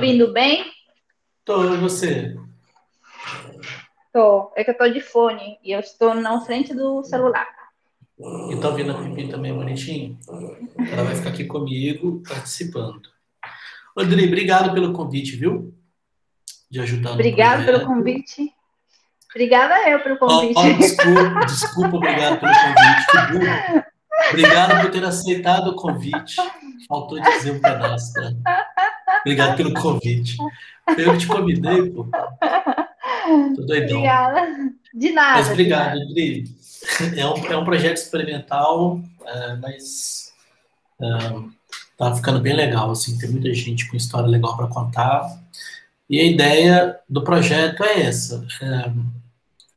ouvindo bem? Tô, e você? Tô. É que eu tô de fone e eu estou na frente do celular. E tá ouvindo a Pipi também bonitinho? Ela vai ficar aqui comigo participando. Rodrigo, obrigado pelo convite, viu? De ajudar no Obrigada pelo convite. Obrigada eu pelo convite. ó, desculpa, desculpa, obrigado pelo convite. que burro. Obrigado por ter aceitado o convite. Faltou dizer um pedaço, né? Obrigado pelo convite. Foi eu que te convidei, pô. Tô doidão. Obrigada. De nada. Mas obrigado. Dri. É um, é um projeto experimental, é, mas é, tá ficando bem legal, assim, tem muita gente com história legal para contar. E a ideia do projeto é essa: é,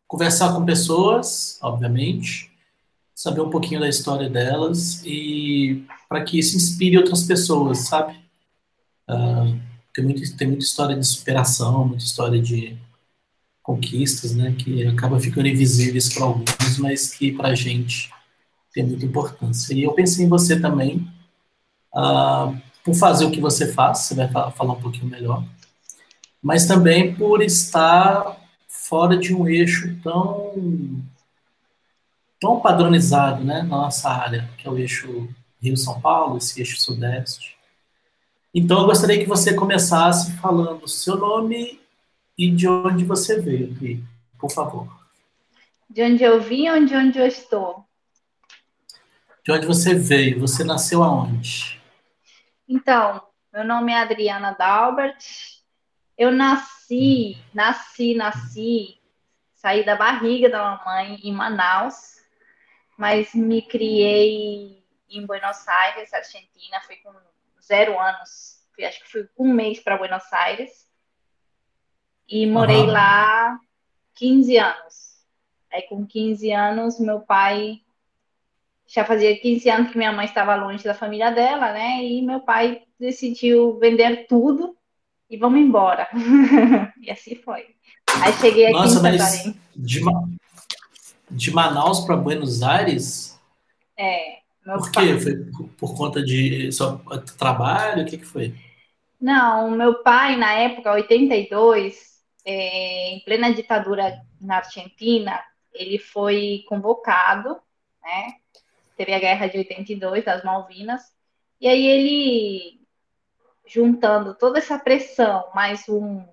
conversar com pessoas, obviamente, saber um pouquinho da história delas e para que isso inspire outras pessoas, sabe? Tem, muito, tem muita história de superação, muita história de conquistas, né, que acaba ficando invisíveis para alguns, mas que para a gente tem muita importância. E eu pensei em você também, ah, por fazer o que você faz, você vai fa- falar um pouquinho melhor, mas também por estar fora de um eixo tão tão padronizado, né, na nossa área, que é o eixo Rio-São Paulo, esse eixo sudeste. Então, eu gostaria que você começasse falando o seu nome e de onde você veio, Pri, por favor. De onde eu vim ou de onde eu estou? De onde você veio? Você nasceu aonde? Então, meu nome é Adriana Dalbert. Eu nasci, nasci, nasci, saí da barriga da mamãe em Manaus, mas me criei em Buenos Aires, Argentina. Fui com zero anos, fui, acho que fui um mês para Buenos Aires e morei Aham. lá 15 anos. Aí, com 15 anos, meu pai já fazia 15 anos que minha mãe estava longe da família dela, né? E meu pai decidiu vender tudo e vamos embora. e assim foi. Aí cheguei aqui Nossa, em Santarém. de, Ma- de Manaus para Buenos Aires? É, Por pai. quê? Foi por, conta de só trabalho? O que, que foi? Não, meu pai, na época, 82, é, em plena ditadura na Argentina, ele foi convocado, né? Teve a guerra de 82, das Malvinas, e aí ele, juntando toda essa pressão, mais um,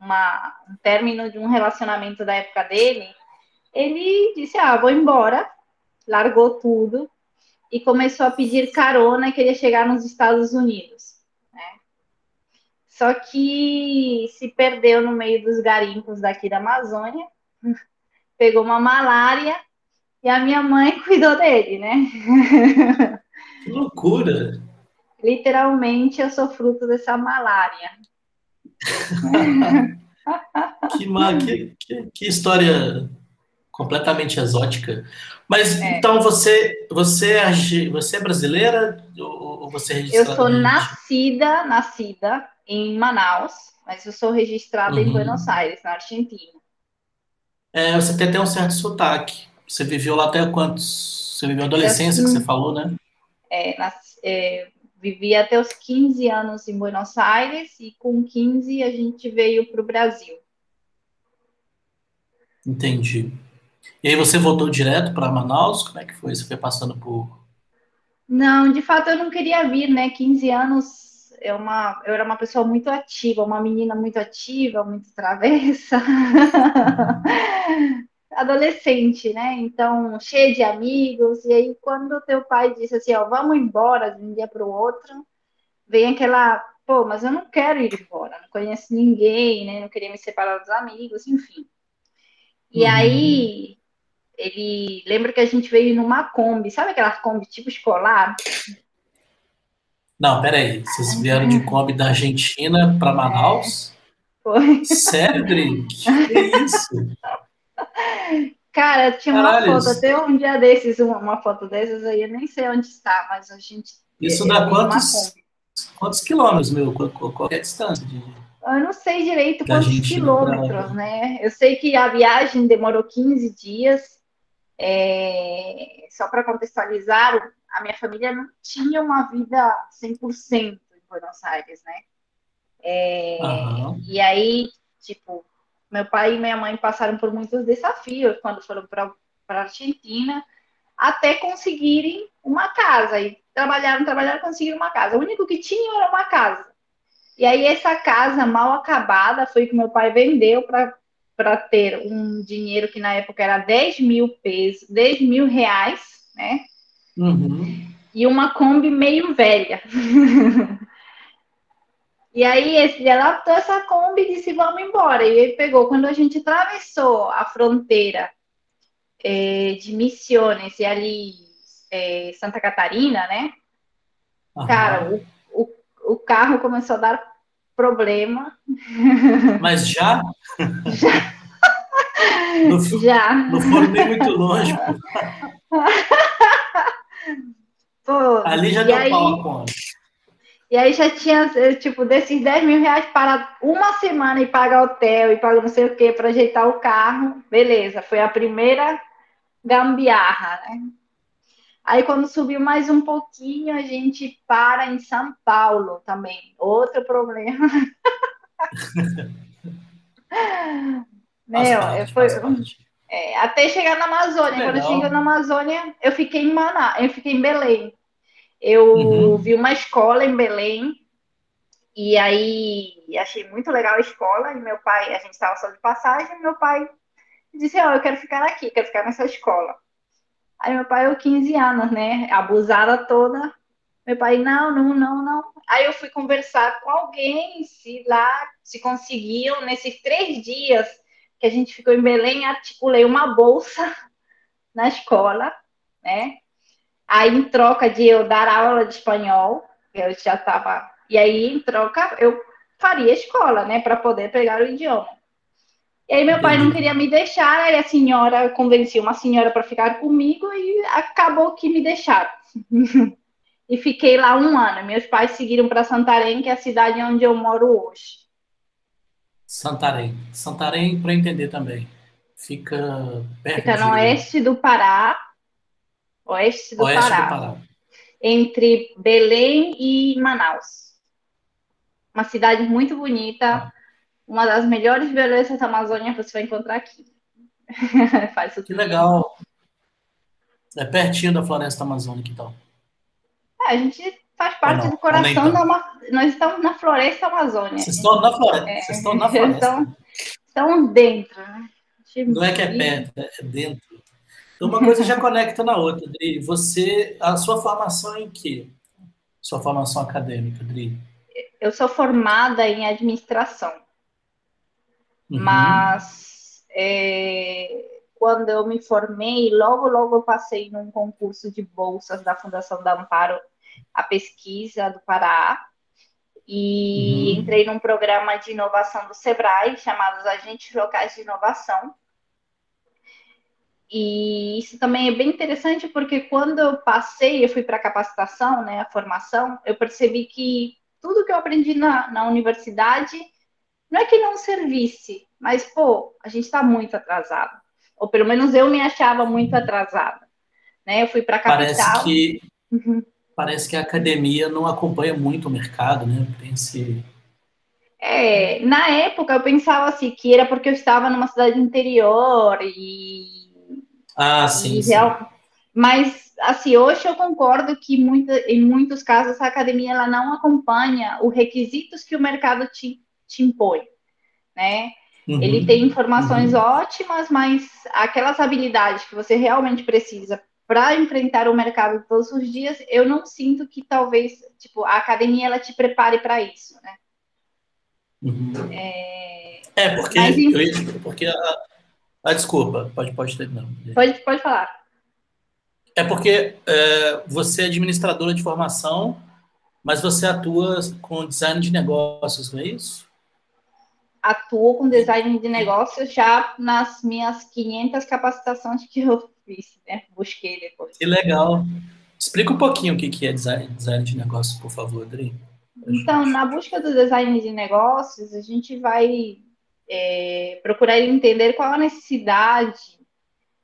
uma, um término de um relacionamento da época dele, ele disse: Ah, vou embora, largou tudo e começou a pedir carona e queria chegar nos Estados Unidos. né? Só que se perdeu no meio dos garimpos daqui da Amazônia, pegou uma malária e a minha mãe cuidou dele, né? Que loucura! Literalmente eu sou fruto dessa malária. Que, ma- que, que, que história completamente exótica. Mas É. então você, você, é, você é brasileira ou, você é Eu registrada sou na Argentina? nascida, nascida em Manaus, mas eu sou registrada em Uhum. Buenos Aires, na Argentina. É, você tem até um certo sotaque. Você viveu lá até quantos? Você viveu a adolescência, que você falou, né? É, nas- é, vivi até os 15 anos em Buenos Aires e com 15 a gente veio para o Brasil. Entendi. E aí você voltou direto para Manaus? Como é que foi? Você foi passando por. Não, de fato eu não queria vir, né? 15 anos é uma, eu era uma pessoa muito ativa, uma menina muito ativa, muito travessa. Adolescente, né? Então, cheia de amigos. E aí, quando o teu pai disse assim, ó, vamos embora de um dia para o outro, vem aquela, pô, mas eu não quero ir embora, não conheço ninguém, né? Não queria me separar dos amigos, enfim. E Uhum. aí, ele lembra que a gente veio numa Kombi, sabe aquela Kombi tipo escolar? Não, peraí. Vocês vieram de Kombi da Argentina para Manaus? Foi. Sério, Dri? Que é isso? Cara, tinha uma Caralho, foto, isso- até um dia desses, uma, uma foto dessas aí, eu nem sei onde está, mas a gente. Isso dá quantos, quantos quilômetros, meu? Qual, é a distância? De... Eu não sei direito Da quantos pra- quilômetros, né? Eu sei que a viagem demorou 15 dias. É, Só para contextualizar, a minha família não tinha uma vida 100% em Buenos Aires, né? É, uhum. E aí, tipo, meu pai e minha mãe passaram por muitos desafios quando foram para a Argentina, até conseguirem uma casa. E trabalharam, trabalharam, conseguiram uma casa. O único que tinham era uma casa. E aí, essa casa mal acabada foi que meu pai vendeu para ter um dinheiro que na época era 10 mil pesos, 10 mil reais, né? Uhum. E uma Kombi meio velha. e aí ele adaptou essa Kombi e disse, vamos embora. E ele pegou, quando a gente atravessou a fronteira é, de Missões e ali é, Santa Catarina, né? Uhum. Cara, o, o, o carro começou a dar problema. Mas já? Já. Não, já. Não foram nem muito longe. Pô, Ali já deu aí, pau a conta. E aí já tinha, tipo, desses 10 mil reais para uma semana e pagar hotel e pagar não sei o que para ajeitar o carro. Beleza, foi a primeira gambiarra, né? Aí quando subiu mais um pouquinho, a gente para em São Paulo também. Outro problema. Meu, parte, foi, é, até chegar na Amazônia. Quando eu cheguei na Amazônia, eu fiquei em Maná, eu fiquei em Belém. Eu uhum. vi uma escola em Belém e aí achei muito legal a escola. E meu pai, a gente estava só de passagem, meu pai disse: Ó, oh, eu quero ficar aqui, quero ficar nessa escola. Aí meu pai, eu 15 anos, né? Abusada toda. Meu pai, não, não, não, não. Aí eu fui conversar com alguém, se lá, se conseguiam, nesses três dias que a gente ficou em Belém, articulei uma bolsa na escola, né? Aí, em troca de eu dar aula de espanhol, eu já estava. E aí, em troca, eu faria escola, né, para poder pegar o idioma. E aí meu pai não queria me deixar, aí a senhora convenceu uma senhora para ficar comigo e acabou que me deixaram. e fiquei lá um ano. Meus pais seguiram para Santarém, que é a cidade onde eu moro hoje. Santarém. Santarém, para entender também. Fica perto Fica no de... oeste do Pará. Oeste do oeste Pará. Do Pará. Entre Belém e Manaus. Uma cidade muito bonita. Ah uma das melhores belezas da Amazônia você vai encontrar aqui. Faz que legal. É pertinho da floresta amazônica, então. É, a gente faz parte do coração da Nós estamos na floresta amazônica. Vocês estão na floresta. É, Vocês estão na floresta. Estão, estão dentro. Né? Não é que é perto, é dentro. Então, uma coisa já conecta na outra, Dri. Você, a sua formação é em quê? Sua formação acadêmica, Dri? Eu sou formada em administração. Uhum. Mas é, quando eu me formei, logo, logo eu passei num concurso de bolsas da Fundação da Amparo, a pesquisa do Pará, e uhum. entrei num programa de inovação do Sebrae, chamado Agentes Locais de Inovação. E isso também é bem interessante porque quando eu passei, eu fui para a capacitação, né, a formação, eu percebi que tudo que eu aprendi na, na universidade não é que servisse, mas, pô, a gente está muito atrasado. Ou pelo menos eu me achava muito atrasada. Né? Eu fui para a capital. Parece que, uhum. parece que a academia não acompanha muito o mercado, né? Pense... É, na época eu pensava assim, que era porque eu estava numa cidade interior e. Ah, sim. E real... sim. Mas, assim, hoje eu concordo que muita, em muitos casos a academia ela não acompanha os requisitos que o mercado te te impõe, né? Uhum. Ele tem informações uhum. ótimas, mas aquelas habilidades que você realmente precisa para enfrentar o mercado todos os dias, eu não sinto que talvez, tipo, a academia ela te prepare para isso, né? Uhum. É... é, porque, mas, eu, porque a, a, desculpa, pode, pode terminar. Pode, pode falar. É porque é, você é administradora de formação, mas você atua com design de negócios, não é isso? Atuo com design de negócios já nas minhas 500 capacitações que eu fiz, né? Busquei depois. Que legal. Explica um pouquinho o que é design, design de negócios, por favor, Adri. Então, na busca do design de negócios, a gente vai é, procurar entender qual a necessidade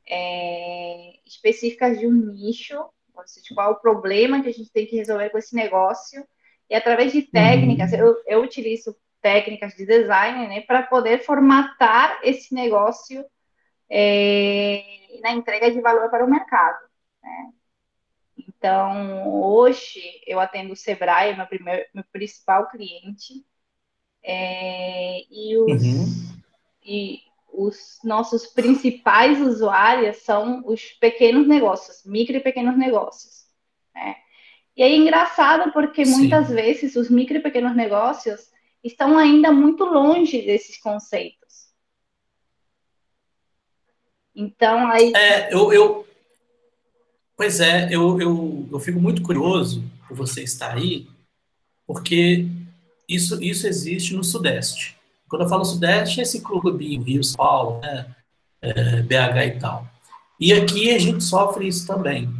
é, específica de um nicho, ou seja, qual o problema que a gente tem que resolver com esse negócio, e através de técnicas, uhum. eu, eu utilizo técnicas de design, né, para poder formatar esse negócio é, na entrega de valor para o mercado. Né? Então, hoje eu atendo o Sebrae, meu, primeiro, meu principal cliente, é, e, os, uhum. e os nossos principais usuários são os pequenos negócios, micro e pequenos negócios. Né? E é engraçado porque Sim. muitas vezes os micro e pequenos negócios estão ainda muito longe desses conceitos. Então, aí. É, eu, eu, Pois é, eu, eu, eu fico muito curioso por você estar aí, porque isso, isso existe no Sudeste. Quando eu falo Sudeste, é esse clubinho, Rio, São Paulo, né? É, BH e tal. E aqui a gente sofre isso também,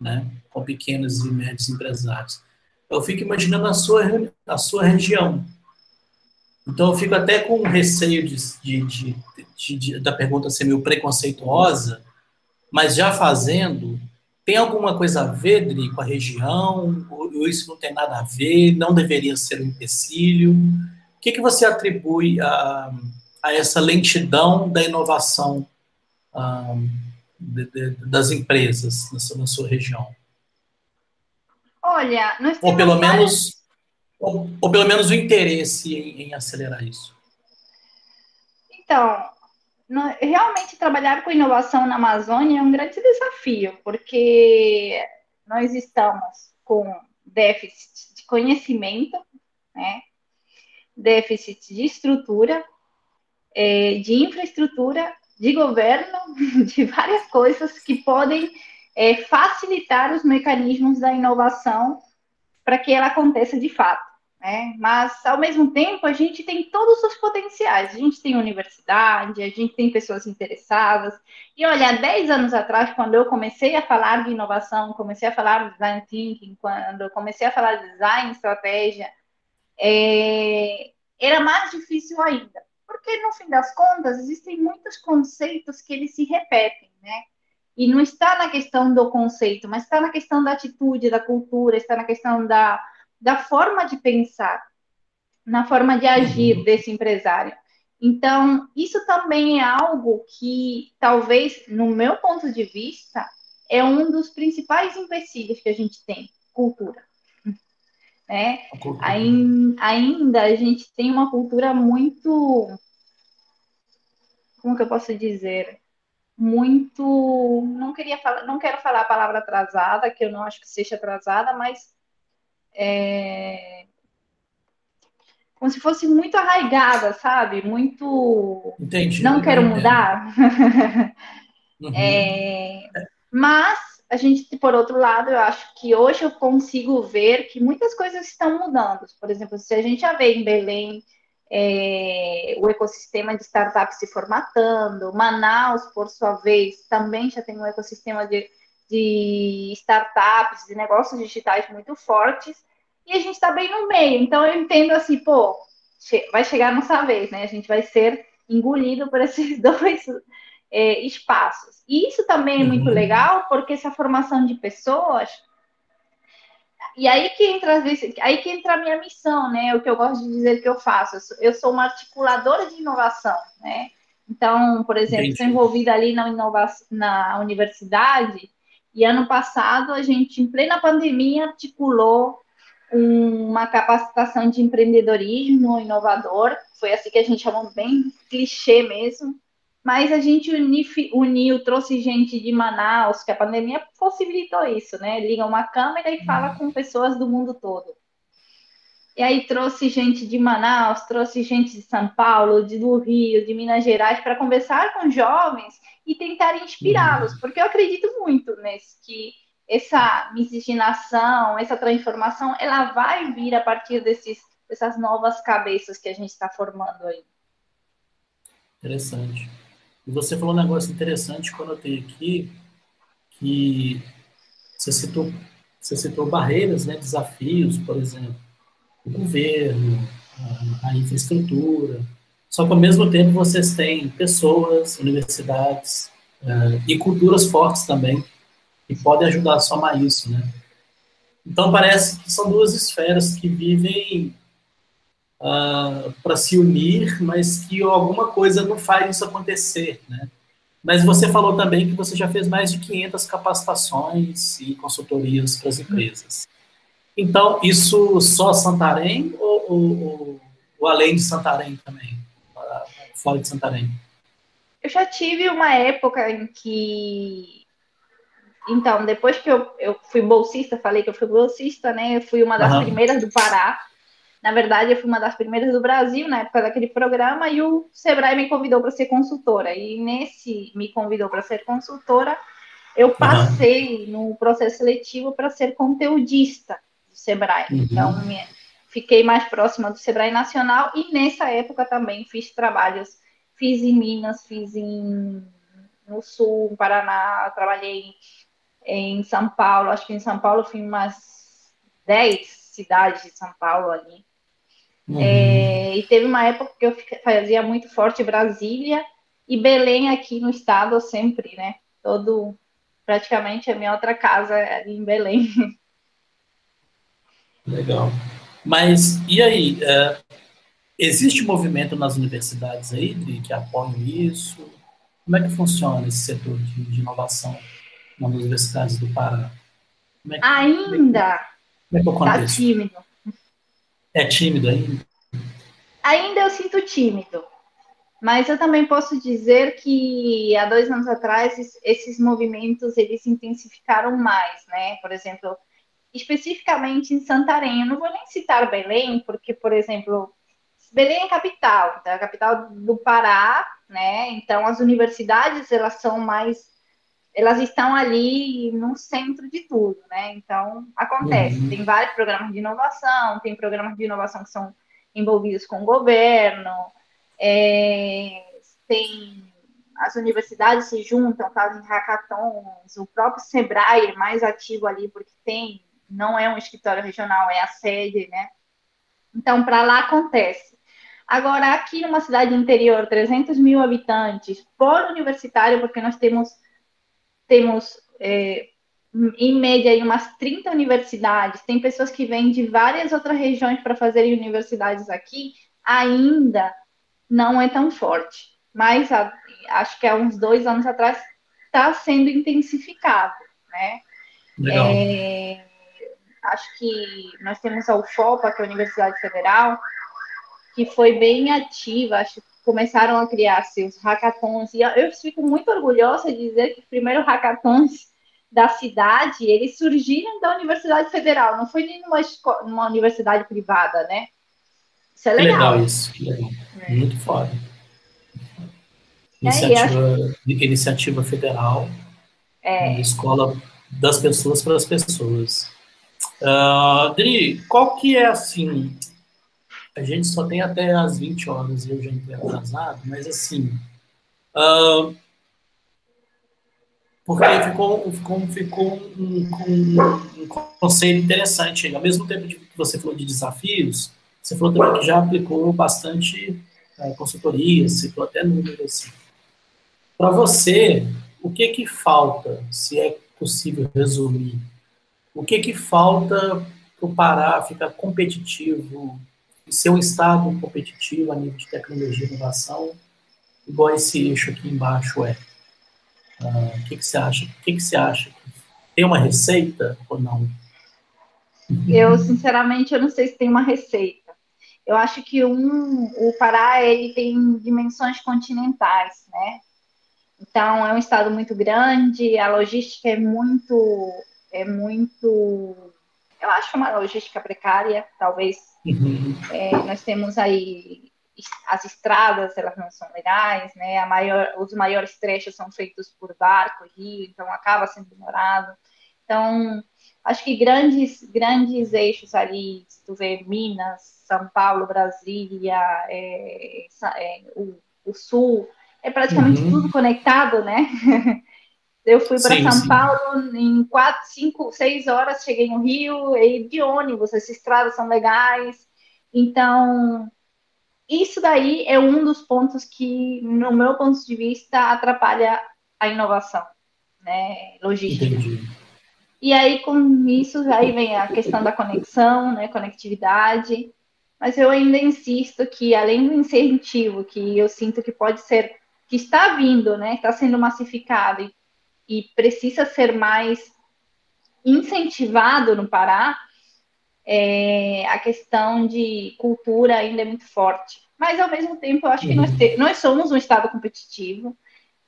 né? Com pequenos e médios empresários. Eu fico imaginando a sua, a sua região. Então eu fico até com receio de, de, de, de da pergunta ser meio preconceituosa, mas já fazendo, tem alguma coisa a ver, Dri, com a região? Ou isso não tem nada a ver? Não deveria ser um empecilho? O que, que você atribui a, a essa lentidão da inovação de, das empresas na sua, na sua, região? Olha, nós ou pelo menos ou, ou, pelo menos o interesse em, em acelerar isso. Então, realmente trabalhar com inovação na Amazônia é um grande desafio, porque nós estamos com déficit de conhecimento, né? déficit de estrutura, é, de infraestrutura, de governo, de várias coisas que podem é, facilitar os mecanismos da inovação para que ela aconteça de fato. Né? Mas, ao mesmo tempo, a gente tem todos os potenciais. A gente tem universidade, a gente tem pessoas interessadas. E olha, há 10 anos atrás, quando eu comecei a falar de inovação, comecei a falar de design thinking, quando comecei a falar de design, estratégia, é... era mais difícil ainda. Porque, no fim das contas, existem muitos conceitos que eles se repetem, né? E não está na questão do conceito, mas está na questão da atitude, da cultura, está na questão da da forma de pensar, na forma de agir uhum. desse empresário. Então, isso também é algo que, talvez, no meu ponto de vista, é um dos principais empecilhos que a gente tem, cultura. Né? Cultura. Ainda a gente tem uma cultura muito. Como que eu posso dizer? Muito. Não queria falar, não quero falar a palavra atrasada, que eu não acho que seja atrasada, mas é, como se fosse muito arraigada, sabe? Muito. Entendi. Não quero mudar. Uhum. É, mas a gente, por outro lado, eu acho que hoje eu consigo ver que muitas coisas estão mudando. Por exemplo, se a gente já vê em Belém é, o ecossistema de startups se formatando, Manaus, por sua vez, também já tem um ecossistema de de startups, de negócios digitais muito fortes, e a gente está bem no meio. Então eu entendo assim, pô, vai chegar a nossa vez, né? A gente vai ser engolido por esses dois é, espaços. E isso também é muito uhum. legal, porque essa formação de pessoas. E aí que entra, às vezes, aí que entra a minha missão, né? O que eu gosto de dizer que eu faço. Eu sou, eu sou uma articuladora de inovação, né? Então, por exemplo, estou envolvida ali na, inovação, na universidade e ano passado, a gente, em plena pandemia, articulou uma capacitação de empreendedorismo inovador. Foi assim que a gente chamou bem clichê mesmo. Mas a gente uniu, trouxe gente de Manaus, que a pandemia possibilitou isso, né? Liga uma câmera e fala com pessoas do mundo todo. E aí trouxe gente de Manaus, trouxe gente de São Paulo, de do Rio, de Minas Gerais, para conversar com jovens e tentar inspirá-los, uhum. porque eu acredito muito nesse que essa miscigenação, essa transformação, ela vai vir a partir desses, dessas novas cabeças que a gente está formando aí. Interessante. E você falou um negócio interessante quando eu tenho aqui, que você citou, você citou barreiras, né, desafios, por exemplo, o governo, a, a infraestrutura, só que ao mesmo tempo vocês têm pessoas, universidades uh, e culturas fortes também que podem ajudar a somar isso, né? Então parece que são duas esferas que vivem uh, para se unir, mas que alguma coisa não faz isso acontecer, né? Mas você falou também que você já fez mais de 500 capacitações e consultorias para as empresas. Então, isso só Santarém ou, ou, ou além de Santarém também? Fora de Santarém? Eu já tive uma época em que. Então, depois que eu, eu fui bolsista, falei que eu fui bolsista, né? Eu fui uma das uhum. primeiras do Pará. Na verdade, eu fui uma das primeiras do Brasil na época daquele programa e o Sebrae me convidou para ser consultora. E nesse me convidou para ser consultora, eu passei uhum. no processo seletivo para ser conteudista Sebrae. Uhum. Então, fiquei mais próxima do Sebrae Nacional e nessa época também fiz trabalhos, fiz em Minas, fiz em, no Sul, no Paraná, trabalhei em São Paulo, acho que em São Paulo fui umas 10 cidades de São Paulo ali. Uhum. É, e teve uma época que eu fazia muito forte Brasília e Belém aqui no estado sempre, né? Todo, praticamente a minha outra casa é ali em Belém. Legal. Mas e aí? É, existe movimento nas universidades aí que apoiam isso? Como é que funciona esse setor de, de inovação nas universidades do Pará? É que, Ainda como é que Está tímido. É tímido ainda? Ainda eu sinto tímido. Mas eu também posso dizer que há dois anos atrás esses movimentos eles se intensificaram mais, né? Por exemplo, especificamente em Santarém. Eu não vou nem citar Belém, porque, por exemplo, Belém é capital, a capital do Pará, né? Então as universidades elas são mais elas estão ali no centro de tudo, né? Então, acontece. Uhum. Tem vários programas de inovação, tem programas de inovação que são envolvidos com o governo, é, tem as universidades se juntam, fazem hackathons, o próprio Sebrae é mais ativo ali, porque tem, não é um escritório regional, é a sede, né? Então, para lá acontece. Agora, aqui numa cidade interior, 300 mil habitantes, por universitário, porque nós temos temos, é, em média, aí, umas 30 universidades, tem pessoas que vêm de várias outras regiões para fazerem universidades aqui, ainda não é tão forte. Mas a, acho que há uns dois anos atrás está sendo intensificado, né? Legal. É, acho que nós temos a UFOPA, que é a Universidade Federal, que foi bem ativa, acho começaram a criar seus hackathons. E eu fico muito orgulhosa de dizer que os primeiros hackathons da cidade, eles surgiram da Universidade Federal, não foi nem numa, numa universidade privada, né? Isso é legal. legal isso, legal. É. Muito foda. Iniciativa, é, iniciativa federal, é. escola das pessoas para as pessoas. Uh, qual que é, assim, a gente só tem até as 20 horas e eu já entrei atrasado, mas assim. Uh, porque ficou, ficou, ficou um, um, um, conceito interessante. Ao mesmo tempo que você falou de desafios, você falou também que já aplicou bastante é, consultoria, citou até números. Assim. Para você, o que que falta, se é possível resumir? O que que falta para o Pará ficar competitivo ser um Estado competitivo a nível de tecnologia e inovação, igual esse eixo aqui embaixo é. Ah, o uh, que, que você acha? O que, que você acha? Tem uma receita ou não? Eu, sinceramente, eu não sei se tem uma receita. Eu acho que um, o Pará ele tem dimensões continentais, né? Então é um estado muito grande, a logística é muito, é muito, eu acho uma logística precária, talvez Uhum. É, nós temos aí as estradas, elas não são legais, né? A maior, os maiores trechos são feitos por barco, rio, então acaba sendo demorado. Então, acho que grandes, grandes eixos ali, se tu vê Minas, São Paulo, Brasília, é, é, o, o, Sul, é praticamente uhum. tudo conectado, né? Eu fui para São sim. Paulo em quatro, cinco, seis horas, cheguei no Rio, e de ônibus, essas estradas são legais. Então, isso daí é um dos pontos que, no meu ponto de vista, atrapalha a inovação, né? Logística. Entendi. E aí, com isso, aí vem a questão da conexão, né? Conectividade. mas eu ainda insisto que, além do incentivo, que eu sinto que pode ser, que está vindo, né, está sendo massificado e, e precisa ser mais incentivado no Pará, é, a questão de cultura ainda é muito forte. Mas, ao mesmo tempo, eu acho que nós, uhum. te, nós somos um Estado competitivo,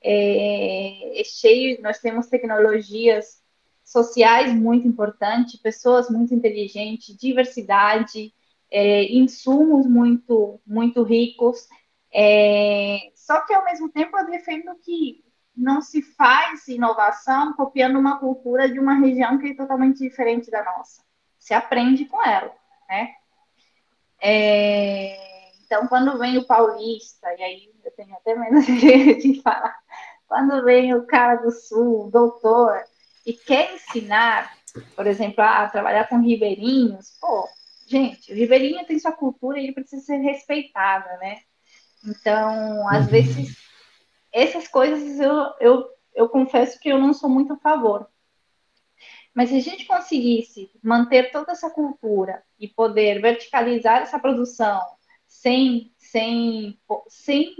é, é cheio, nós temos tecnologias sociais muito importantes, pessoas muito inteligentes, diversidade, é, insumos muito, muito ricos. É, só que, ao mesmo tempo, eu defendo que não se faz inovação copiando uma cultura de uma região que é totalmente diferente da nossa. Se aprende com ela, né? É, então, quando vem o paulista, e aí eu tenho até menos de falar, quando vem o cara do sul, o doutor, e quer ensinar, por exemplo, a, trabalhar com ribeirinhos, pô, gente, o ribeirinho tem sua cultura e ele precisa ser respeitado, né? Então, às uhum. vezes, essas coisas eu, eu, eu confesso que eu não sou muito a favor. Mas se a gente conseguisse manter toda essa cultura e poder verticalizar essa produção sem, sem, sem,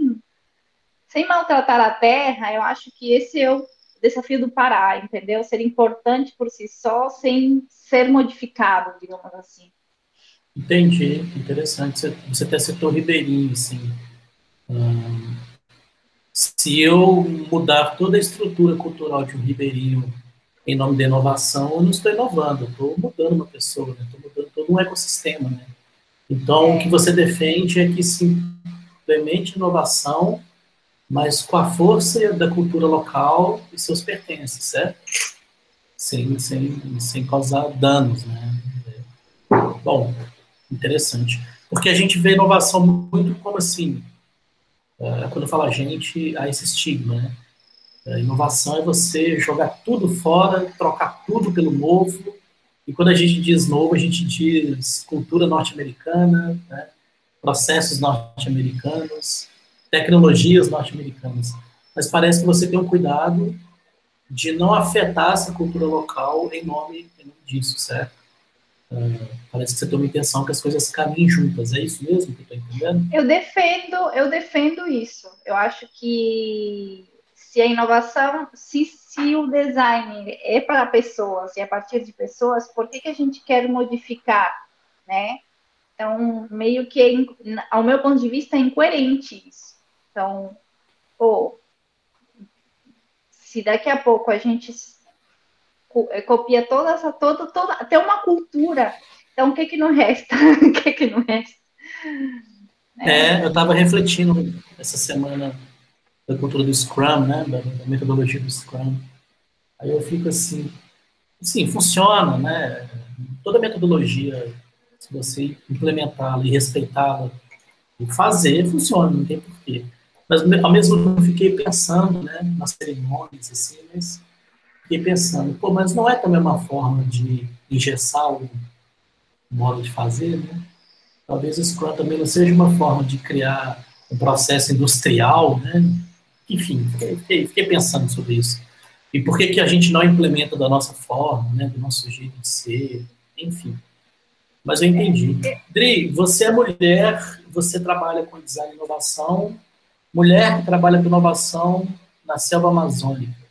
sem maltratar a terra, eu acho que esse é o desafio do Pará, entendeu? Ser importante por si só, sem ser modificado, digamos assim. Entendi, interessante. Você, até citou Ribeirinho, assim. Hum, se eu mudar toda a estrutura cultural de um Ribeirinho em nome da inovação, eu não estou inovando, eu estou mudando uma pessoa, né? estou mudando todo um ecossistema, né? Então, o que você defende é que se implemente inovação, mas com a força da cultura local e seus pertences, certo? Sem, sem, sem causar danos, né? Bom, interessante. Porque a gente vê inovação muito como assim, é, quando fala gente, há esse estigma, né? A inovação é você jogar tudo fora, trocar tudo pelo novo, e quando a gente diz novo, a gente diz cultura norte-americana, né? processos norte-americanos, tecnologias norte-americanas. Mas parece que você tem um cuidado de não afetar essa cultura local em nome, em nome disso, certo? Uh, parece que você tem uma intenção que as coisas caminhem juntas. É isso mesmo que eu estou entendendo? Eu defendo, eu defendo isso. Eu acho que se a inovação, se, se o design é para pessoas e é a partir de pessoas, por que, que a gente quer modificar, né? Então, meio que, é, ao meu ponto de vista, é incoerente isso. Então, pô, se daqui a pouco a gente copia toda essa, toda, toda, até uma cultura, então o que que não resta? o que que não resta? É, eu estava refletindo essa semana da cultura do Scrum, né, da, da, metodologia do Scrum. Aí eu fico assim, sim, funciona, né? Toda metodologia, se você implementá-la e respeitá-la e fazer, funciona, não tem porquê. Mas ao mesmo tempo fiquei pensando, né, nas cerimônias, assim, mas fiquei pensando, pô, mas não é também uma forma de engessar o modo de fazer, né? Talvez o Scrum também não seja uma forma de criar um processo industrial, né? enfim, fiquei, fiquei, pensando sobre isso. E por que, que a gente não implementa da nossa forma, né, do nosso jeito de ser, enfim. Mas eu entendi. Dri, você é mulher, você trabalha com design e inovação, mulher que trabalha com inovação na selva amazônica.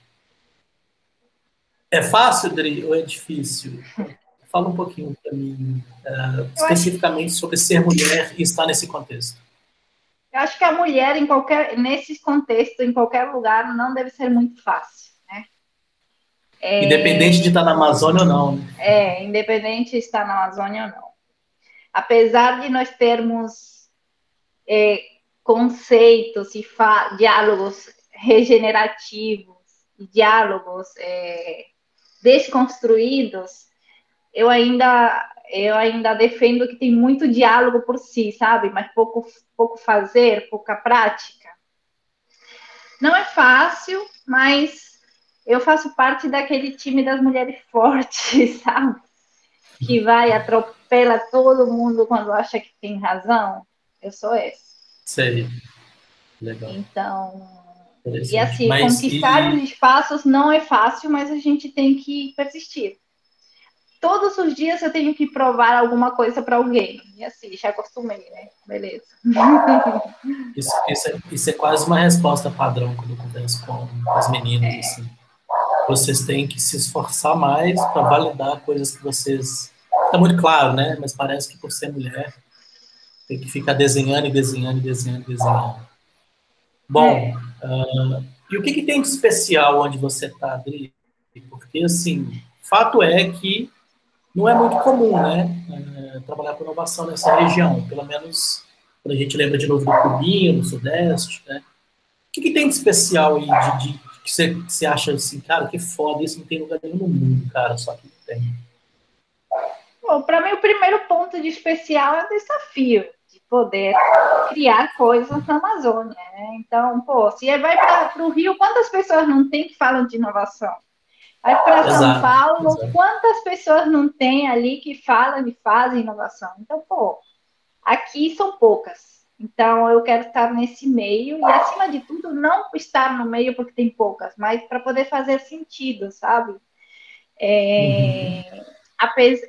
É fácil, Dri, ou é difícil? Fala um pouquinho para mim, uh, especificamente sobre ser mulher e estar nesse contexto. Eu acho que a mulher, em qualquer, nesse contexto, em qualquer lugar, não deve ser muito fácil, né? É, independente de estar na Amazônia ou não. Né? É, independente de estar na Amazônia ou não. Apesar de nós termos é, conceitos e diálogos regenerativos, diálogos é, desconstruídos, eu ainda eu ainda defendo que tem muito diálogo por si, sabe? Mas pouco, pouco fazer, pouca prática. Não é fácil, mas eu faço parte daquele time das mulheres fortes, sabe? Que vai, atropela todo mundo quando acha que tem razão. Eu sou essa. Sei. Legal. Então, e assim, mas, conquistar e... os espaços não é fácil, mas a gente tem que persistir. todos os dias eu tenho que provar alguma coisa para alguém. E assim, já acostumei, né? Beleza. Isso, isso, é, isso, é, quase uma resposta padrão quando eu converso com as meninas. É. Assim. Vocês têm que se esforçar mais para validar coisas que vocês. Está muito claro, né? Mas parece que por ser mulher tem que ficar desenhando e desenhando e desenhando e desenhando. Bom, uh, e o que, que, tem de especial onde você está, Adri? Porque, assim, fato é que não é muito comum, né, é, trabalhar com inovação nessa região, pelo menos quando a gente lembra de novo do Cubinho, no Sudeste, né? O que, que tem de especial aí, de, de que você, que você acha assim, cara, que foda, isso não tem lugar nenhum no mundo, cara, só que tem. Bom, para mim o primeiro ponto de especial é o desafio de poder criar coisas na Amazônia, né? Então, pô, se vai para o Rio, quantas pessoas não tem que falam de inovação? Vai para São Paulo, exato. quantas pessoas não tem ali que falam e fazem inovação? Então, pô, aqui são poucas. Então, eu quero estar nesse meio e, acima de tudo, não estar no meio porque tem poucas, mas para poder fazer sentido, sabe? É, uhum.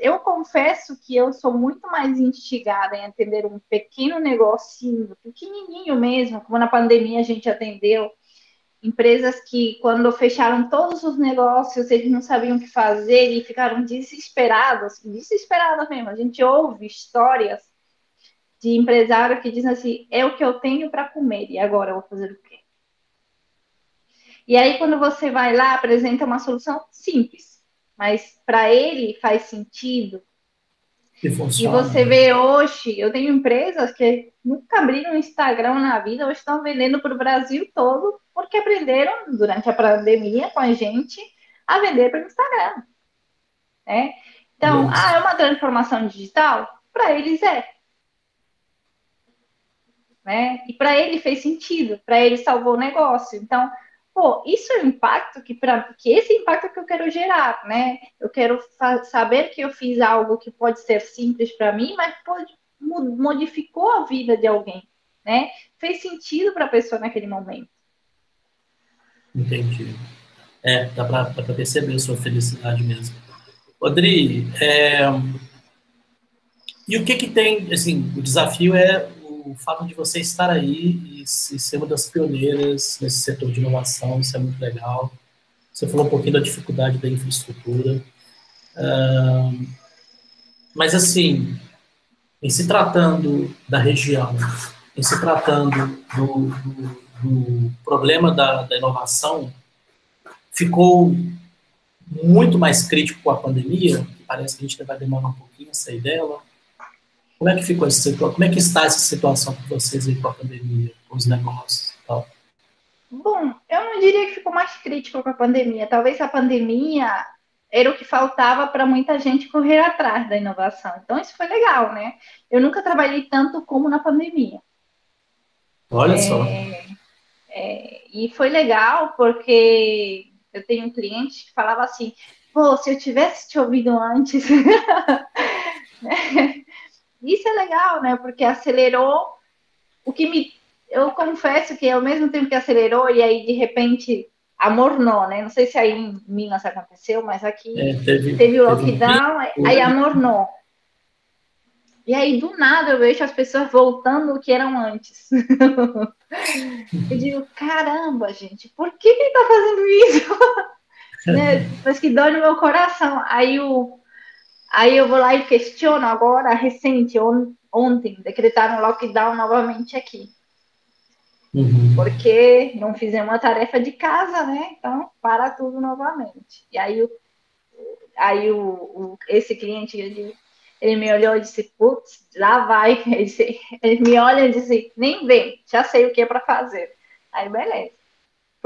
Eu confesso que eu sou muito mais instigada em atender um pequeno negocinho, pequenininho mesmo, como na pandemia a gente atendeu empresas que, quando fecharam todos os negócios, eles não sabiam o que fazer e ficaram desesperados, desesperados mesmo. A gente ouve histórias de empresário que dizem assim: é o que eu tenho para comer, e agora eu vou fazer o quê? E aí, quando você vai lá, apresenta uma solução simples, mas para ele faz sentido, e você vê hoje, eu tenho empresas que nunca abriram Instagram na vida, hoje estão vendendo para o Brasil todo, porque aprenderam durante a pandemia com a gente a vender pelo Instagram. Né? Então, ah, é uma transformação digital? Para eles é. Né? E para ele fez sentido, para ele salvou o negócio. Então, pô, isso é um impacto que para que esse impacto que eu quero gerar, né? Eu quero saber que eu fiz algo que pode ser simples para mim, mas pode modificou a vida de alguém, né? Fez sentido para a pessoa naquele momento. Entendi. É, dá para perceber a sua felicidade mesmo. Odri, é, e o que que tem, assim, o desafio é o fato de você estar aí e, ser uma das pioneiras nesse setor de inovação, isso é muito legal. Você falou um pouquinho da dificuldade da infraestrutura. Uh, mas, assim, em se tratando da região, em se tratando do, do, do problema da, da, inovação, ficou muito mais crítico com a pandemia, parece que a gente vai demorar um pouquinho a sair dela, como é que ficou esse setor? Como é que está essa situação com vocês aí com a pandemia, com os negócios e tal? Bom, eu não diria que ficou mais crítico com a pandemia. Talvez a pandemia era o que faltava para muita gente correr atrás da inovação. Então, isso foi legal, né? Eu nunca trabalhei tanto como na pandemia. Olha é, só. É, e foi legal porque eu tenho um cliente que falava assim: pô, se eu tivesse te ouvido antes. Isso é legal, né? Porque acelerou o que me. Eu confesso que ao mesmo tempo que acelerou, e aí de repente amornou, né? Não sei se aí em Minas aconteceu, mas aqui é, teve, teve, o lockdown, teve... aí amornou. E aí, do nada, eu vejo as pessoas voltando o que eram antes. eu digo, caramba, gente, por que, que ele tá fazendo isso? né? Mas que dói no meu coração. Aí o, Aí eu vou lá e questiono agora, recente, on, ontem, decretaram lockdown novamente aqui. Uhum. Porque não fizemos uma tarefa de casa, né? Então, para tudo novamente. E aí, aí o, o esse cliente, ele, ele me olhou e disse, putz, lá vai. Ele, ele me olha e disse, nem vem, já sei o que é para fazer. Aí, beleza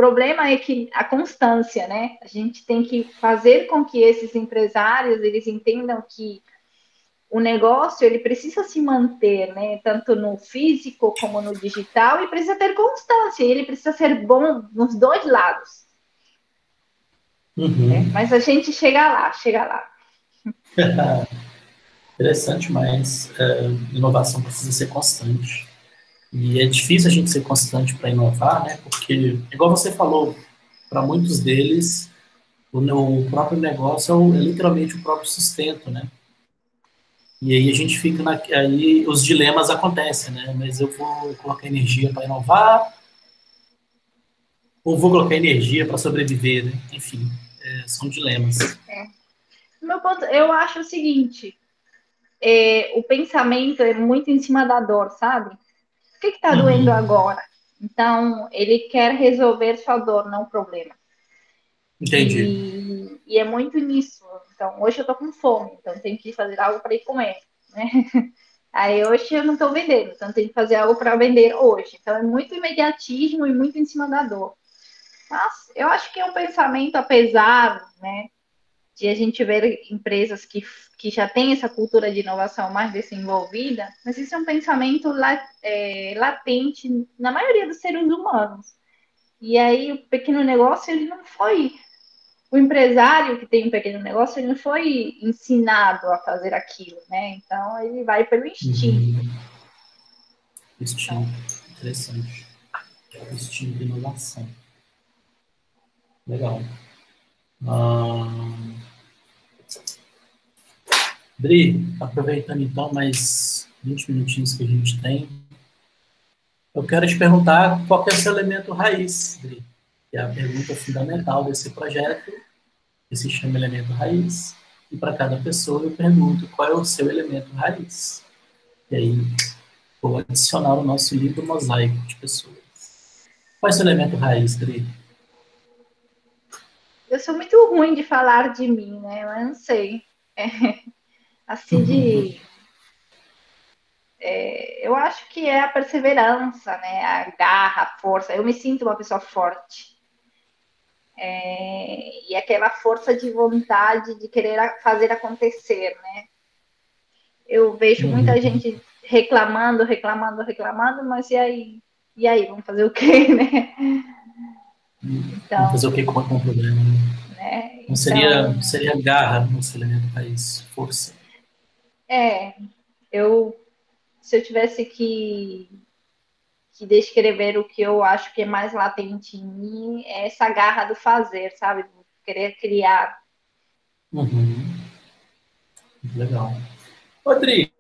problema é que a constância, né? A gente tem que fazer com que esses empresários eles entendam que o negócio ele precisa se manter, né? Tanto no físico como no digital e precisa ter constância. Ele precisa ser bom nos dois lados. Uhum. É, mas a gente chega lá, chega lá. Interessante, mas uh, inovação precisa ser constante. E é difícil a gente ser constante para inovar, né? Porque, igual você falou, para muitos deles, o, o próprio negócio é, o, é, literalmente o próprio sustento, né? E aí a gente fica na, aí os dilemas acontecem, né? Mas eu vou colocar energia para inovar ou vou colocar energia para sobreviver, né? Enfim, é, são dilemas. É. Meu ponto, eu acho o seguinte: é, o pensamento é muito em cima da dor, sabe? O que está uhum. doendo agora? Então, ele quer resolver sua dor, não o problema. Entendi. E, e, é muito nisso. Então, hoje eu tô com fome, então tenho que fazer algo para ir comer, né? Aí hoje eu não estou vendendo, então tenho que fazer algo para vender hoje. Então é muito imediatismo e muito em cima da dor. Mas eu acho que é um pensamento, apesar, né, de a gente ver empresas que, que já têm essa cultura de inovação mais desenvolvida, mas isso é um pensamento é, latente na maioria dos seres humanos. E aí o pequeno negócio ele não foi o empresário que tem um pequeno negócio ele não foi ensinado a fazer aquilo, né? Então ele vai pelo instinto. Uhum. Instinto, interessante. Instinto de inovação. Legal. Hum... Dri, aproveitando então mais 20 minutinhos que a gente tem, eu quero te perguntar qual é o seu elemento raiz, Dri, que é a pergunta fundamental desse projeto, que se chama elemento raiz. E para cada pessoa eu pergunto qual é o seu elemento raiz. E aí vou adicionar o nosso livro mosaico de pessoas. Qual é o seu elemento raiz, Dri? Eu sou muito ruim de falar de mim, né? Eu não sei. É, assim de. É, eu acho que é a perseverança, né? A garra, a força. Eu me sinto uma pessoa forte. É, e aquela força de vontade de querer fazer acontecer, né? Eu vejo muita uhum. gente reclamando, reclamando, reclamando, mas e aí? E aí, vamos fazer o quê, né? Então, fazer o que com o problema? Né? né? Não seria, então, seria garra no elemento raiz, força. É, eu se eu tivesse que, que descrever o que eu acho que é mais latente em mim, é essa garra do fazer, sabe? Querer criar. Uhum. Legal. Rodrigo,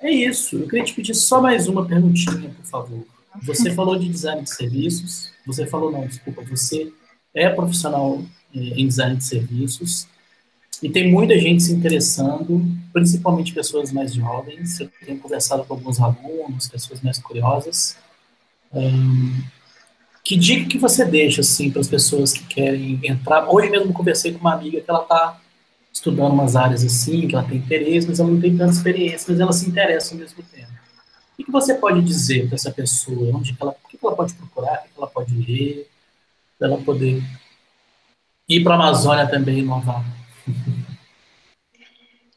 é isso. Eu queria te pedir só mais uma perguntinha, por favor. Você falou de design de serviços, você falou, não, desculpa, você é profissional eh, em design de serviços e tem muita gente se interessando, principalmente pessoas mais jovens. Eu tenho conversado com alguns alunos, pessoas mais curiosas. Um, que dica que você deixa assim para as pessoas que querem entrar? Hoje mesmo conversei com uma amiga que ela está estudando umas áreas assim, que ela tem interesse, mas ela não tem tanta experiência, mas ela se interessa ao mesmo tempo. O que você pode dizer para essa pessoa? Onde ela, o que ela pode procurar? O que ela pode ler? Para ela poder ir para a Amazônia também inovar.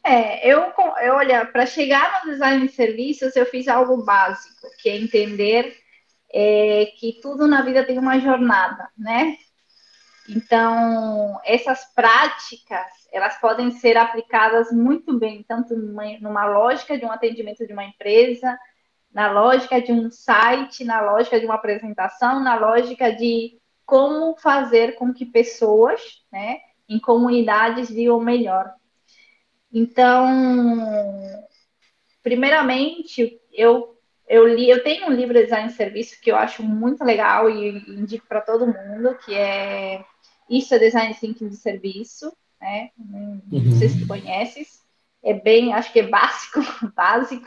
É, eu, eu olha, para chegar no design de serviços, eu fiz algo básico, que é entender é, que tudo na vida tem uma jornada, né? Então, essas práticas, elas podem ser aplicadas muito bem, tanto numa, numa lógica de um atendimento de uma empresa, na lógica de um site, na lógica de uma apresentação, na lógica de como fazer com que pessoas, né, em comunidades vivam melhor. Então, primeiramente, eu eu li, eu tenho um livro de design de serviço que eu acho muito legal e indico para todo mundo, que é Isso é Design Thinking de Serviço, né? Não, uhum. sei se tu conheces. É bem, acho que é básico, básico,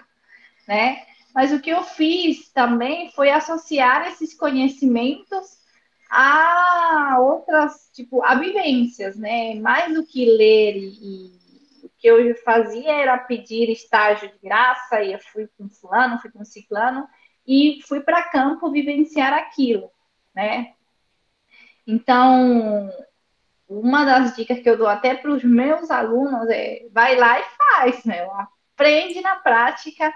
né? Mas o que eu fiz também foi associar esses conhecimentos a outras, tipo, vivências, né? Mais do que ler e, e o que eu fazia era pedir estágio de graça, e eu fui com fulano, fui com ciclano, e fui para campo vivenciar aquilo, né? Então, uma das dicas que eu dou até para os meus alunos é vai lá e faz, meu. Aprende na prática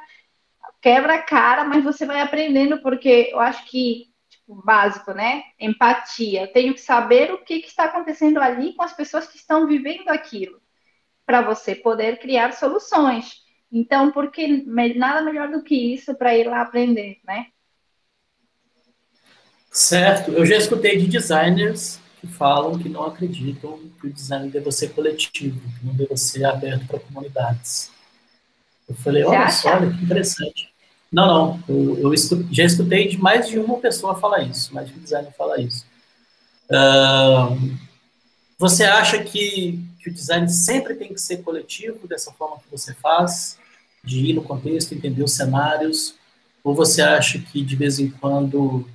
quebra a cara, mas você vai aprendendo, porque eu acho que, tipo, básico, né? Empatia. Eu tenho que saber o que, que está acontecendo ali com as pessoas que estão vivendo aquilo, para você poder criar soluções. Então, porque nada melhor do que isso para ir lá aprender, né? Certo. Eu já escutei de designers que falam que não acreditam que o design deva ser coletivo, que não deva ser aberto para comunidades. Eu falei, olha só, olha que interessante. Não, não, eu, eu escutei, já escutei de mais de uma pessoa falar isso, mais de um designer falar isso. Uh, você acha que, que o design sempre tem que ser coletivo, dessa forma que você faz, de ir no contexto, entender os cenários, ou você acha que de vez em quando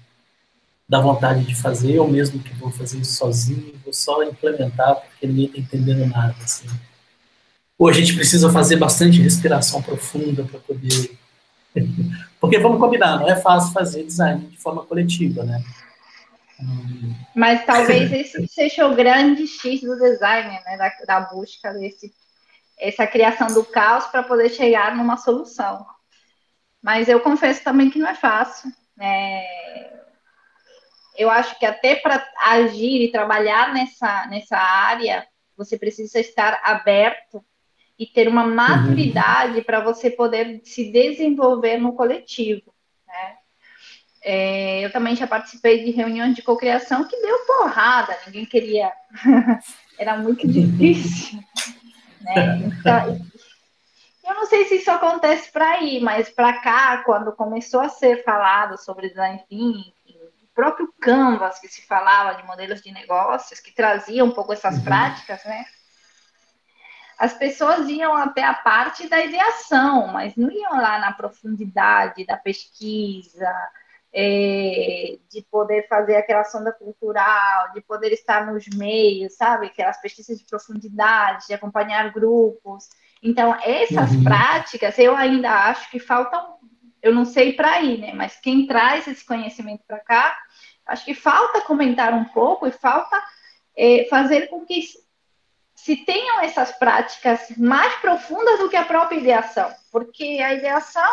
dá vontade de fazer, ou mesmo que vou fazer isso sozinho, vou só implementar porque ninguém está entendendo nada. Assim. Ou a gente precisa fazer bastante respiração profunda para poder. porque vamos combinar, não é fácil fazer design de forma coletiva, né? Mas talvez esse seja o grande X do design, né? Da, da busca desse, essa criação do caos para poder chegar numa solução. Mas eu confesso também que não é fácil. Né? Eu acho que até para agir e trabalhar nessa, nessa área, você precisa estar aberto e ter uma uhum. maturidade uhum. para você poder se desenvolver no coletivo. Né? É, eu também já participei de reuniões de cocriação que deu porrada, ninguém queria. Era muito difícil. Né? Então, eu não sei se isso acontece para aí, mas para cá, quando começou a ser falado sobre design thinking, o próprio Canvas, que se falava de modelos de negócios, que trazia um pouco essas uhum. práticas, né? As pessoas iam até a parte da ideação, mas não iam lá na profundidade da pesquisa, é, de poder fazer aquela sonda cultural, de poder estar nos meios, sabe? Aquelas pesquisas de profundidade, de acompanhar grupos. Então, essas uhum. práticas, eu ainda acho que faltam, eu não sei para aí, né? Mas quem traz esse conhecimento para cá, acho que falta comentar um pouco e falta é, fazer com que se tenham essas práticas mais profundas do que a própria ideação, porque a ideação,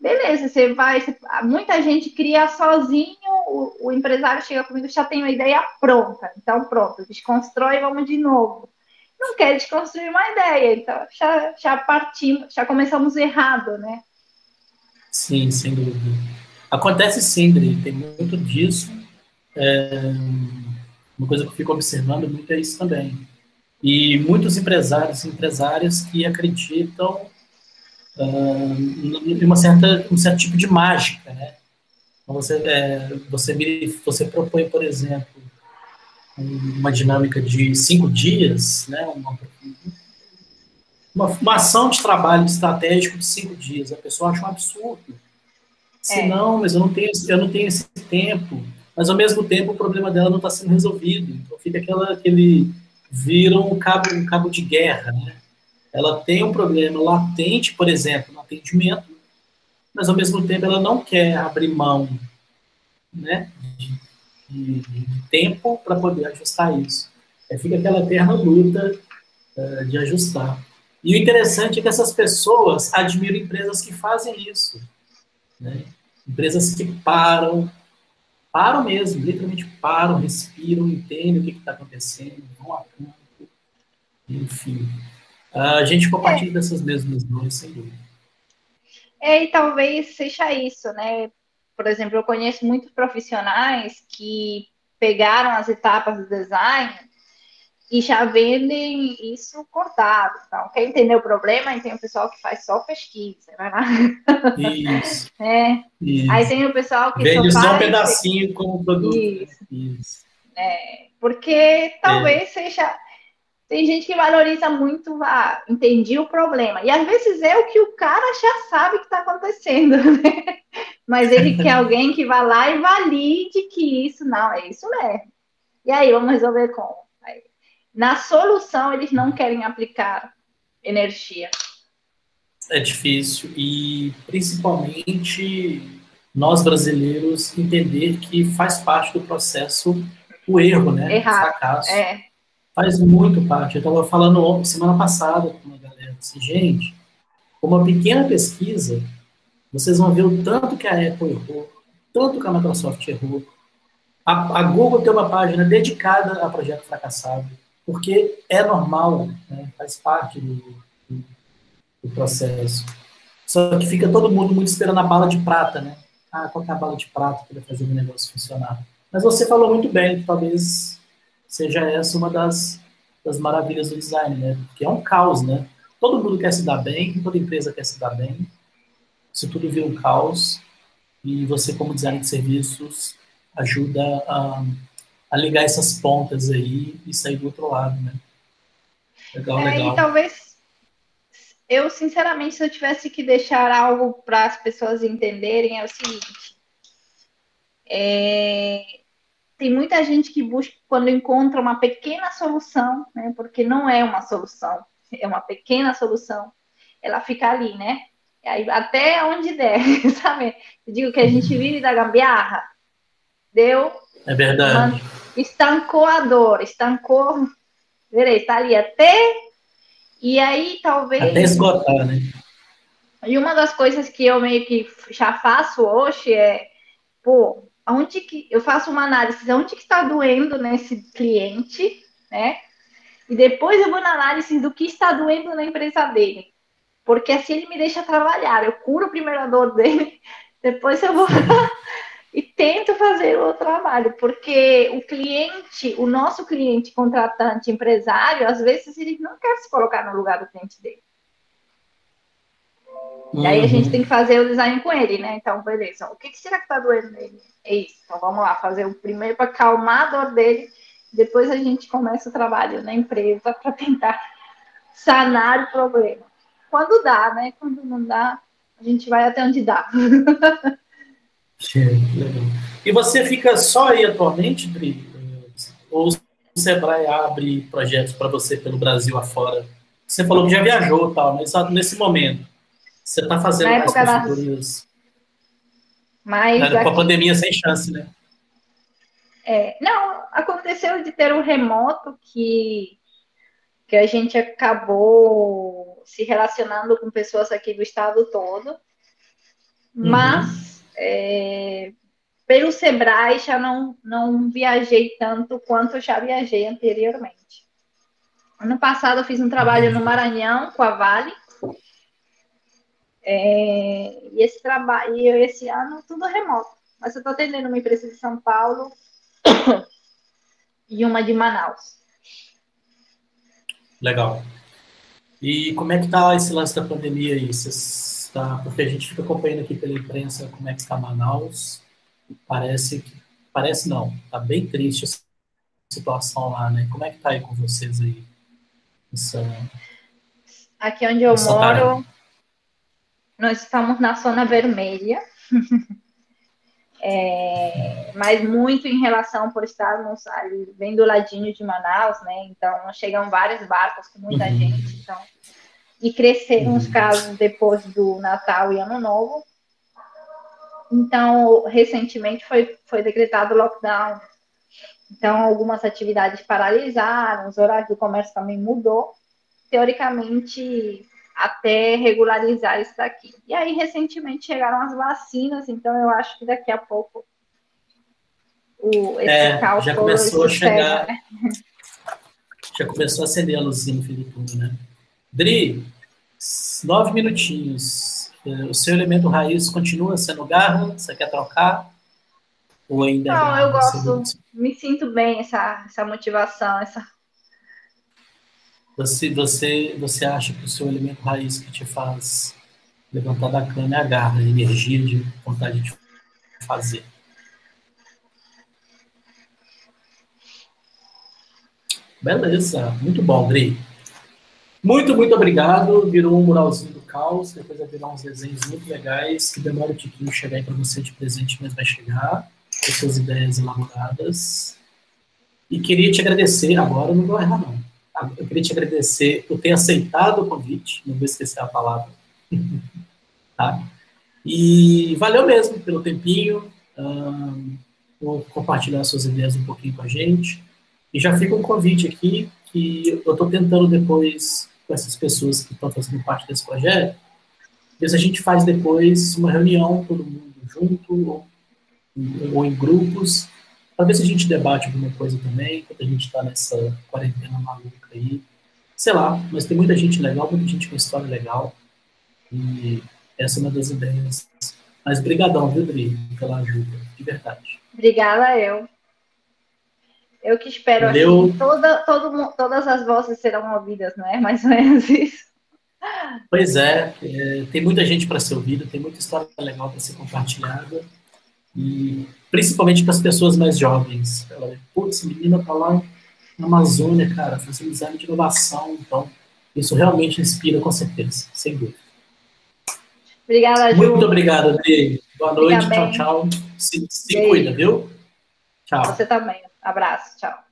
beleza, você vai, você, muita gente cria sozinho, o, o empresário chega comigo já tem uma ideia pronta, então pronto, desconstrói, vamos de novo não quer desconstruir uma ideia. Então, já, já partimos, já começamos errado, né? Sim, sem dúvida. Acontece sim, Dri, tem muito disso. É, uma coisa que eu fico observando muito é isso também. E muitos empresários e empresárias que acreditam uh, em uma certa, um certo tipo de mágica, né? Então, você, é, você, você propõe, por exemplo, uma dinâmica de cinco dias, né, uma, uma, uma, ação de trabalho estratégico de cinco dias. A pessoa acha um absurdo. Se é. não, mas eu não tenho, eu não tenho esse tempo. Mas ao mesmo tempo o problema dela não está sendo resolvido. Então fica aquela, aquele vira um cabo, um cabo de guerra, né? Ela tem um problema latente, por exemplo, no atendimento, mas ao mesmo tempo ela não quer abrir mão, né, de de, tempo para poder ajustar isso. Aí fica aquela eterna luta uh, de ajustar. E o interessante é que essas pessoas admiram empresas que fazem isso. Né? Empresas que param, param mesmo, literalmente param, respiram, entendem o que está acontecendo, vão a campo, enfim. A gente compartilha é. dessas mesmas dores, sem dúvida. É, e talvez seja isso, né? por exemplo, eu conheço muitos profissionais que pegaram as etapas do design e já vendem isso cortado. Então, quer entender o problema? Aí tem o pessoal que faz só pesquisa, lá. Isso. é. Isso. Aí tem o pessoal que vende só, só um pedacinho como produto. Isso. isso. É, porque talvez é. seja tem gente que valoriza muito, ah, entendi o problema. E às vezes é o que o cara já sabe que está acontecendo, né? Mas ele quer alguém que vá lá e valide que isso não é isso mesmo. E aí, vamos resolver como? Na solução, eles não querem aplicar energia. É difícil. E principalmente nós brasileiros entender que faz parte do processo o erro, né? Errar. O fracasso. É faz muito parte. Eu estava falando semana passada com uma galera assim, gente, com uma pequena pesquisa, vocês vão ver o tanto que a Apple errou, tanto que a Microsoft errou. A, a Google tem uma página dedicada a projeto fracassado, porque é normal, né? faz parte do, do, processo. Só que fica todo mundo muito esperando a bala de prata, né? Ah, qual é a bala de prata para fazer o negócio funcionar? Mas você falou muito bem, que talvez seja essa uma das, das maravilhas do design, né? Porque é um caos, né? Todo mundo quer se dar bem, toda empresa quer se dar bem. Isso tudo vira um caos e você, como designer de serviços, ajuda a, a ligar essas pontas aí e sair do outro lado, né? Legal, é, legal. E talvez eu, sinceramente, se eu tivesse que deixar algo para as pessoas entenderem, é o seguinte: é, tem muita gente que busca, quando encontra uma pequena solução, né, porque não é uma solução, é uma pequena solução, ela fica ali, né? Aí, até onde der, sabe? Eu digo que a gente vive da gambiarra, deu. É verdade. estancou a dor, estancou. Verei, está ali até e aí, talvez. Até esgotar, né? E uma das coisas que eu meio que já faço hoje é, pô, onde que eu faço uma análise, onde que está doendo nesse cliente, né? E depois eu vou na análise do que está doendo na empresa dele. Porque assim ele me deixa trabalhar. Eu curo primeiro a dor dele, depois eu vou tento fazer o trabalho, porque o cliente, o nosso cliente contratante, empresário, às vezes ele não quer se colocar no lugar do cliente dele. Uhum. E aí a gente uhum. tem que fazer o design com ele, né? Então, beleza. O que, que será que tá doendo nele? É isso. Então vamos lá, fazer o primeiro para acalmar a dor dele. Depois a gente começa o trabalho na empresa para tentar sanar o problema. Quando dá, né? Quando não dá, a gente vai até onde dá. legal. E você fica só aí atualmente, Dri? Ou o Sebrae abre projetos para você pelo Brasil afora? Você falou que já viajou tal, mas nesse momento, você está fazendo mais consultorias? Mas com a pandemia sem chance, né? É, não, aconteceu de ter um remoto que, que a gente acabou se relacionando com pessoas aqui do estado todo, uhum. É, pelo Sebrae já não, não viajei tanto quanto eu já viajei anteriormente. Ano passado eu fiz um trabalho no Maranhão com a Vale. É, e esse trabalho, esse ano tudo remoto. Mas eu estou atendendo uma empresa de São Paulo e uma de Manaus. Legal. E como é que tá esse lance da pandemia aí? Vocês tá, porque a gente fica acompanhando aqui pela imprensa como é que está Manaus. Parece que, parece não, tá bem triste essa situação lá, né? Como é que tá aí com vocês aí? Essa, aqui onde eu moro, tarefa? nós estamos na zona vermelha. É, mas muito em relação por estarmos ali bem do ladinho de Manaus, né? Então chegam vários barcos com muita uhum. gente, então e cresceram os uhum. casos depois do Natal e Ano Novo. Então, recentemente foi, foi decretado lockdown. Então, algumas atividades paralisaram, os horários do comércio também mudou. Teoricamente, até regularizar isso daqui. E aí, recentemente, chegaram as vacinas, então eu acho que daqui a pouco o, esse é. Já começou a chegar... Né? Já começou a acender a luzinha no túnel, né? Dri, nove minutinhos. É, o seu elemento raiz continua sendo garra? Você quer trocar? Ou ainda Não, eu gosto. Me sinto bem essa, essa motivação, essa. Você, você, você acha que o seu elemento raiz que te faz levantar da cama é a garra, a energia de vontade de fazer? Beleza, muito bom, Dri. Muito, muito obrigado. Virou um muralzinho do caos. Depois vai virar uns desenhos muito legais. Que demora um tiquinho chegar aí para você de presente, mas vai chegar. Com suas ideias elaboradas. E queria te agradecer. Agora não vou errar, não. Eu queria te agradecer por ter aceitado o convite. Não vou esquecer a palavra. tá? E valeu mesmo pelo tempinho. Um, por compartilhar suas ideias um pouquinho com a gente. E já fica um convite aqui que eu estou tentando depois com essas pessoas que estão fazendo parte desse projeto, às a gente faz depois uma reunião, todo mundo junto, ou, ou em grupos, para ver se a gente debate alguma coisa também, quando a gente está nessa quarentena maluca aí. Sei lá, mas tem muita gente legal, muita gente com história legal, e essa é uma das ideias. Mas brigadão, viu, Dri, pela ajuda, de verdade. Obrigada eu. Eu que espero assim, toda, todo, todas as vozes serão ouvidas, não é? Mais ou menos isso. Pois é, é tem muita gente para ser ouvida, tem muita história legal para ser compartilhada. E principalmente para as pessoas mais jovens. Ela, putz, menina tá lá na Amazônia, cara, fazendo exame de inovação. Então, isso realmente inspira com certeza, sem dúvida. Obrigada, Ju. Muito obrigado, Adri. Boa noite, tchau, tchau. Se, se cuida, viu? Tchau. Você também. Abraço, tchau.